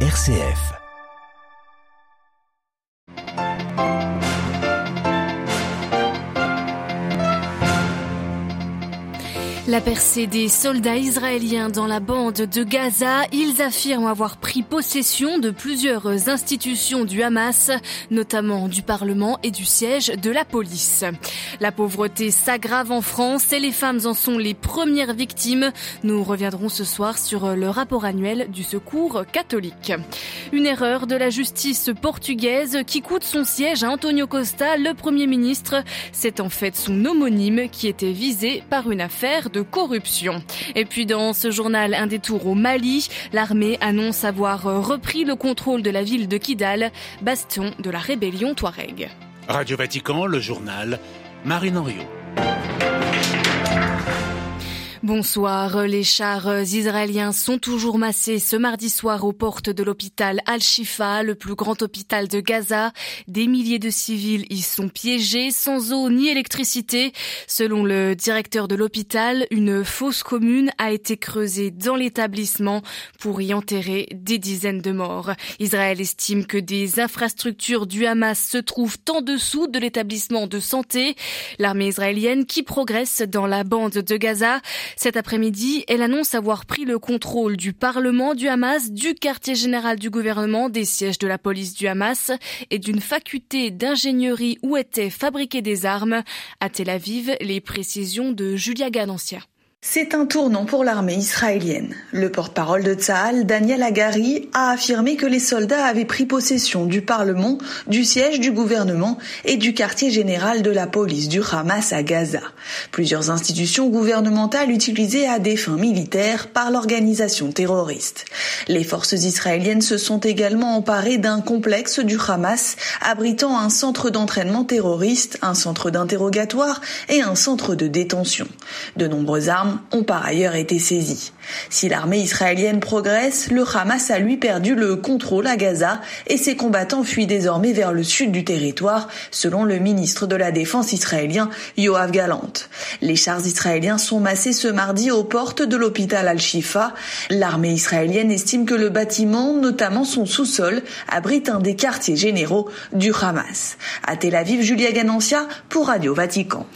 RCF. La percée des soldats israéliens dans la bande de Gaza, ils affirment avoir pris possession de plusieurs institutions du Hamas, notamment du Parlement et du siège de la police. La pauvreté s'aggrave en France et les femmes en sont les premières victimes. Nous reviendrons ce soir sur le rapport annuel du secours catholique. Une erreur de la justice portugaise qui coûte son siège à Antonio Costa, le Premier ministre. C'est en fait son homonyme qui était visé par une affaire de corruption. Et puis dans ce journal, un détour au Mali, l'armée annonce avoir repris le contrôle de la ville de Kidal, bastion de la rébellion Touareg. Radio Vatican, le journal, Marine Henriot. Bonsoir. Les chars israéliens sont toujours massés ce mardi soir aux portes de l'hôpital Al-Shifa, le plus grand hôpital de Gaza. Des milliers de civils y sont piégés, sans eau ni électricité. Selon le directeur de l'hôpital, une fosse commune a été creusée dans l'établissement pour y enterrer des dizaines de morts. Israël estime que des infrastructures du Hamas se trouvent en dessous de l'établissement de santé. L'armée israélienne qui progresse dans la bande de Gaza cet après-midi, elle annonce avoir pris le contrôle du Parlement du Hamas, du quartier général du gouvernement, des sièges de la police du Hamas et d'une faculté d'ingénierie où étaient fabriquées des armes. À Tel Aviv, les précisions de Julia Ganancia. C'est un tournant pour l'armée israélienne. Le porte-parole de Tsahal, Daniel Agari, a affirmé que les soldats avaient pris possession du Parlement, du siège du gouvernement et du quartier général de la police du Hamas à Gaza. Plusieurs institutions gouvernementales utilisées à des fins militaires par l'organisation terroriste. Les forces israéliennes se sont également emparées d'un complexe du Hamas abritant un centre d'entraînement terroriste, un centre d'interrogatoire et un centre de détention. De nombreuses armes ont par ailleurs été saisis. Si l'armée israélienne progresse, le Hamas a lui perdu le contrôle à Gaza et ses combattants fuient désormais vers le sud du territoire, selon le ministre de la Défense israélien Yoav Galant. Les chars israéliens sont massés ce mardi aux portes de l'hôpital Al-Shifa. L'armée israélienne estime que le bâtiment, notamment son sous-sol, abrite un des quartiers généraux du Hamas. À Tel Aviv, Julia Ganancia pour Radio Vatican.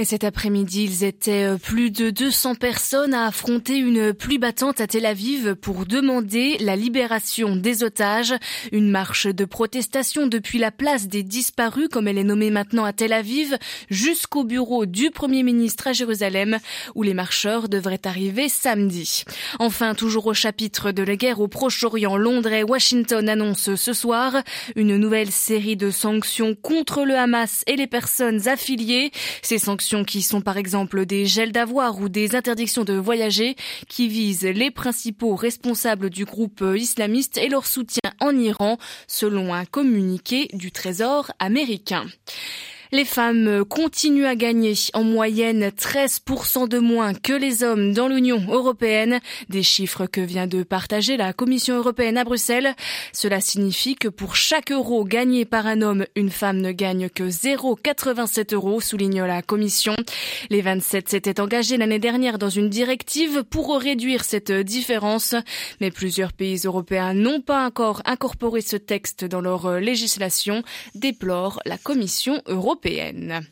Et cet après-midi, ils étaient euh, plus de 200 personnes à affronter une pluie battante à Tel Aviv pour demander la libération des otages. Une marche de protestation depuis la place des disparus, comme elle est nommée maintenant à Tel Aviv, jusqu'au bureau du Premier ministre à Jérusalem, où les marcheurs devraient arriver samedi. Enfin, toujours au chapitre de la guerre au Proche-Orient, Londres et Washington annoncent ce soir une nouvelle série de sanctions contre le Hamas et les personnes affiliées. Ces sanctions qui sont par exemple des gels d'avoir ou des interdictions de voyager qui visent les principaux responsables du groupe islamiste et leur soutien en Iran selon un communiqué du Trésor américain. Les femmes continuent à gagner en moyenne 13% de moins que les hommes dans l'Union européenne, des chiffres que vient de partager la Commission européenne à Bruxelles. Cela signifie que pour chaque euro gagné par un homme, une femme ne gagne que 0,87 euros, souligne la Commission. Les 27 s'étaient engagés l'année dernière dans une directive pour réduire cette différence, mais plusieurs pays européens n'ont pas encore incorporé ce texte dans leur législation, déplore la Commission européenne européenne.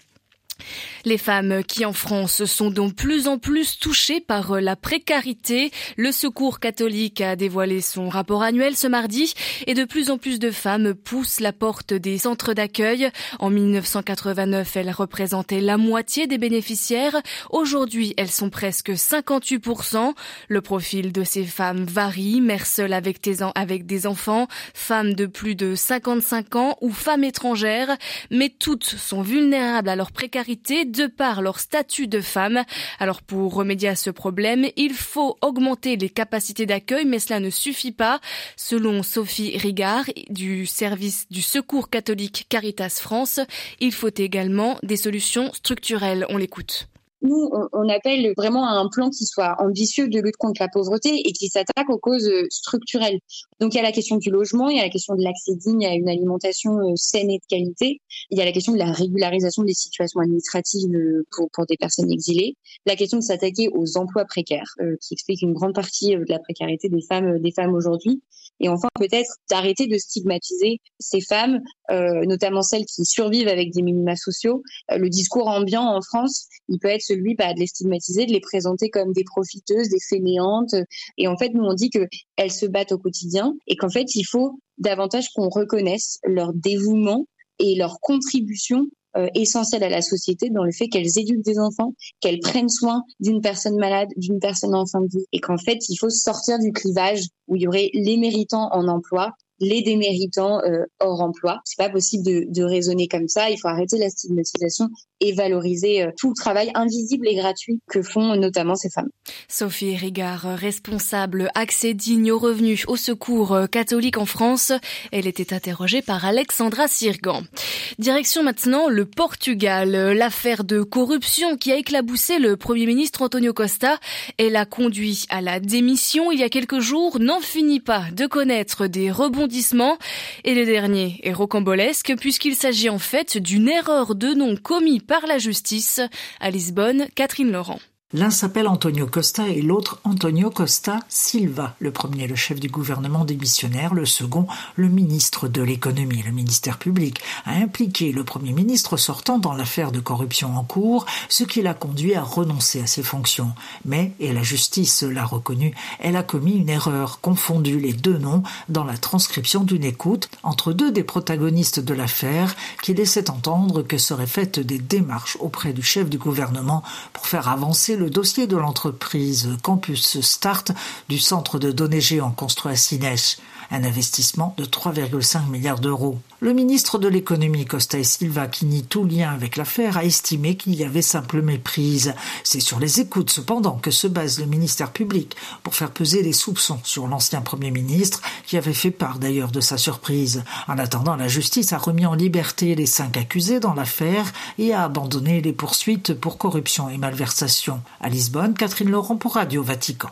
Les femmes qui en France sont donc plus en plus touchées par la précarité. Le Secours catholique a dévoilé son rapport annuel ce mardi et de plus en plus de femmes poussent la porte des centres d'accueil. En 1989, elles représentaient la moitié des bénéficiaires. Aujourd'hui, elles sont presque 58%. Le profil de ces femmes varie. Mères seules avec, avec des enfants, femmes de plus de 55 ans ou femmes étrangères. Mais toutes sont vulnérables à leur précarité de par leur statut de femme. Alors pour remédier à ce problème, il faut augmenter les capacités d'accueil, mais cela ne suffit pas. Selon Sophie Rigard du service du Secours catholique Caritas France, il faut également des solutions structurelles. On l'écoute. Nous, on, appelle vraiment à un plan qui soit ambitieux de lutte contre la pauvreté et qui s'attaque aux causes euh, structurelles. Donc il y a la question du logement, il y a la question de l'accès digne à une alimentation euh, saine et de qualité, il y a la question de la régularisation des situations administratives euh, pour, pour des personnes exilées, la question de s'attaquer aux emplois précaires, qui explique une grande partie de la précarité des femmes, des femmes aujourd'hui, et enfin peut-être d'arrêter de stigmatiser ces femmes, euh, notamment celles qui survivent avec des minima sociaux. Euh, le discours ambiant en France, il peut être celui bah, de les stigmatiser, de les présenter comme des profiteuses, des fainéantes. Et en fait, nous on dit que elles se battent au quotidien et qu'en fait il faut davantage qu'on reconnaisse leur dévouement et leur contribution essentielle à la société dans le fait qu'elles éduquent des enfants, qu'elles prennent soin d'une personne malade, d'une personne en fin de vie, et qu'en fait, il faut sortir du clivage où il y aurait les méritants en emploi les déméritants euh, hors emploi. C'est pas possible de, de, raisonner comme ça. Il faut arrêter la stigmatisation et valoriser euh, tout le travail invisible et gratuit que font notamment ces femmes. Sophie Rigard, responsable accès digne aux revenus au secours euh, catholique en France. Elle était interrogée par Alexandra Sirgan. Direction maintenant le Portugal. L'affaire de corruption qui a éclaboussé le Premier ministre Antonio Costa et l'a conduit à la démission il y a quelques jours n'en finit pas de connaître des rebonds et le dernier est rocambolesque puisqu'il s'agit en fait d'une erreur de nom commis par la justice. À Lisbonne, Catherine Laurent. L'un s'appelle Antonio Costa et l'autre Antonio Costa Silva. Le premier, le chef du gouvernement démissionnaire, le second, le ministre de l'économie. Le ministère public a impliqué le premier ministre sortant dans l'affaire de corruption en cours, ce qui l'a conduit à renoncer à ses fonctions. Mais, et la justice l'a reconnu, elle a commis une erreur, confondu les deux noms dans la transcription d'une écoute entre deux des protagonistes de l'affaire qui laissaient entendre que seraient faites des démarches auprès du chef du gouvernement pour faire avancer le dossier de l'entreprise Campus Start du centre de données géants construit à Sinèche un investissement de 3,5 milliards d'euros. Le ministre de l'économie Costa et Silva, qui nie tout lien avec l'affaire, a estimé qu'il y avait simple méprise. C'est sur les écoutes cependant que se base le ministère public pour faire peser les soupçons sur l'ancien premier ministre, qui avait fait part d'ailleurs de sa surprise. En attendant, la justice a remis en liberté les cinq accusés dans l'affaire et a abandonné les poursuites pour corruption et malversation. À Lisbonne, Catherine Laurent pour Radio Vatican.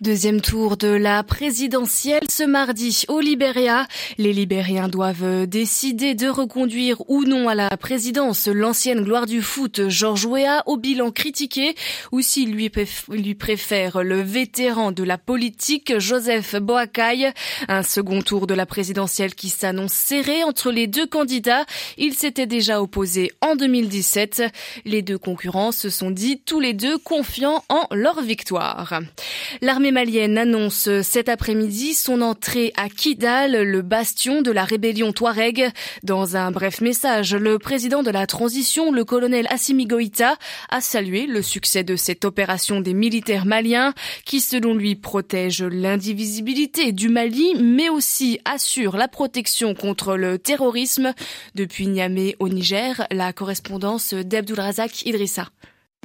Deuxième tour de la présidentielle ce mardi au Libéria. Les Libériens doivent décider de reconduire ou non à la présidence l'ancienne gloire du foot Georges Weah au bilan critiqué ou s'il lui, lui préfère le vétéran de la politique Joseph Boakai. Un second tour de la présidentielle qui s'annonce serré entre les deux candidats. Ils s'étaient déjà opposés en 2017. Les deux concurrents se sont dit tous les deux confiants en leur victoire. L'armée malienne annonce cet après-midi son entrée à Kidal, le bastion de la rébellion Touareg. Dans un bref message, le président de la transition, le colonel Assimi Goïta, a salué le succès de cette opération des militaires maliens qui, selon lui, protège l'indivisibilité du Mali, mais aussi assure la protection contre le terrorisme. Depuis Niamey au Niger, la correspondance d'Abdulrazak Idrissa.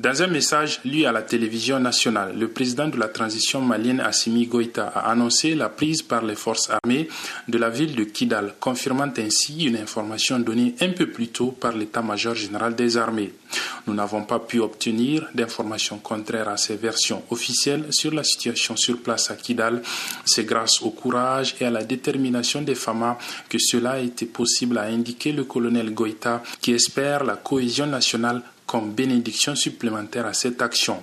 Dans un message lu à la télévision nationale, le président de la transition malienne Assimi Goïta a annoncé la prise par les forces armées de la ville de Kidal, confirmant ainsi une information donnée un peu plus tôt par l'état-major général des armées. Nous n'avons pas pu obtenir d'informations contraires à ces versions officielles sur la situation sur place à Kidal. C'est grâce au courage et à la détermination des FAMA que cela a été possible, a indiqué le colonel Goïta, qui espère la cohésion nationale comme bénédiction supplémentaire à cette action.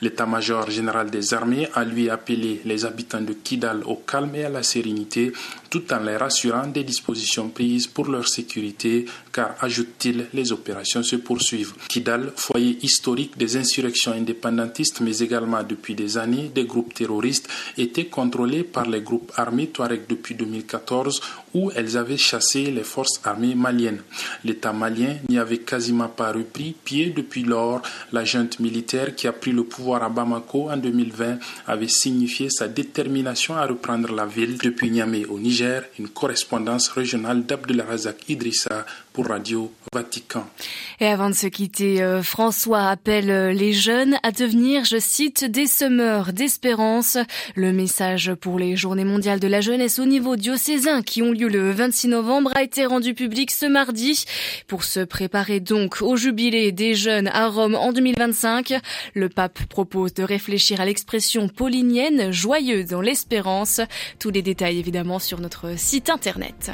L'état-major général des armées a lui appelé les habitants de Kidal au calme et à la sérénité tout en les rassurant des dispositions prises pour leur sécurité car, ajoute-t-il, les opérations se poursuivent. Kidal, foyer historique des insurrections indépendantistes mais également depuis des années des groupes terroristes, était contrôlé par les groupes armés Touareg depuis 2014 où elles avaient chassé les forces armées maliennes. L'État malien n'y avait quasiment pas repris pied depuis lors. La junte militaire qui a pris le pouvoir à Bamako en 2020 avait signifié sa détermination à reprendre la ville depuis Niamey au Niger une correspondance régionale d'Abdelrazak Idrissa pour Radio Vatican. Et avant de se quitter, euh, François appelle euh, les jeunes à devenir, je cite, des semeurs d'espérance. Le message pour les journées mondiales de la jeunesse au niveau diocésain qui ont lieu le 26 novembre a été rendu public ce mardi pour se préparer donc au jubilé des à Rome en 2025. Le pape propose de réfléchir à l'expression paulinienne joyeux dans l'espérance. Tous les détails évidemment sur notre site internet.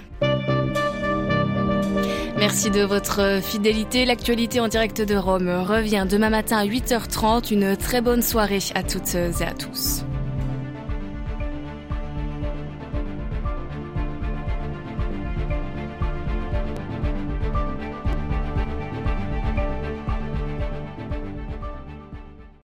Merci de votre fidélité. L'actualité en direct de Rome revient demain matin à 8h30. Une très bonne soirée à toutes et à tous.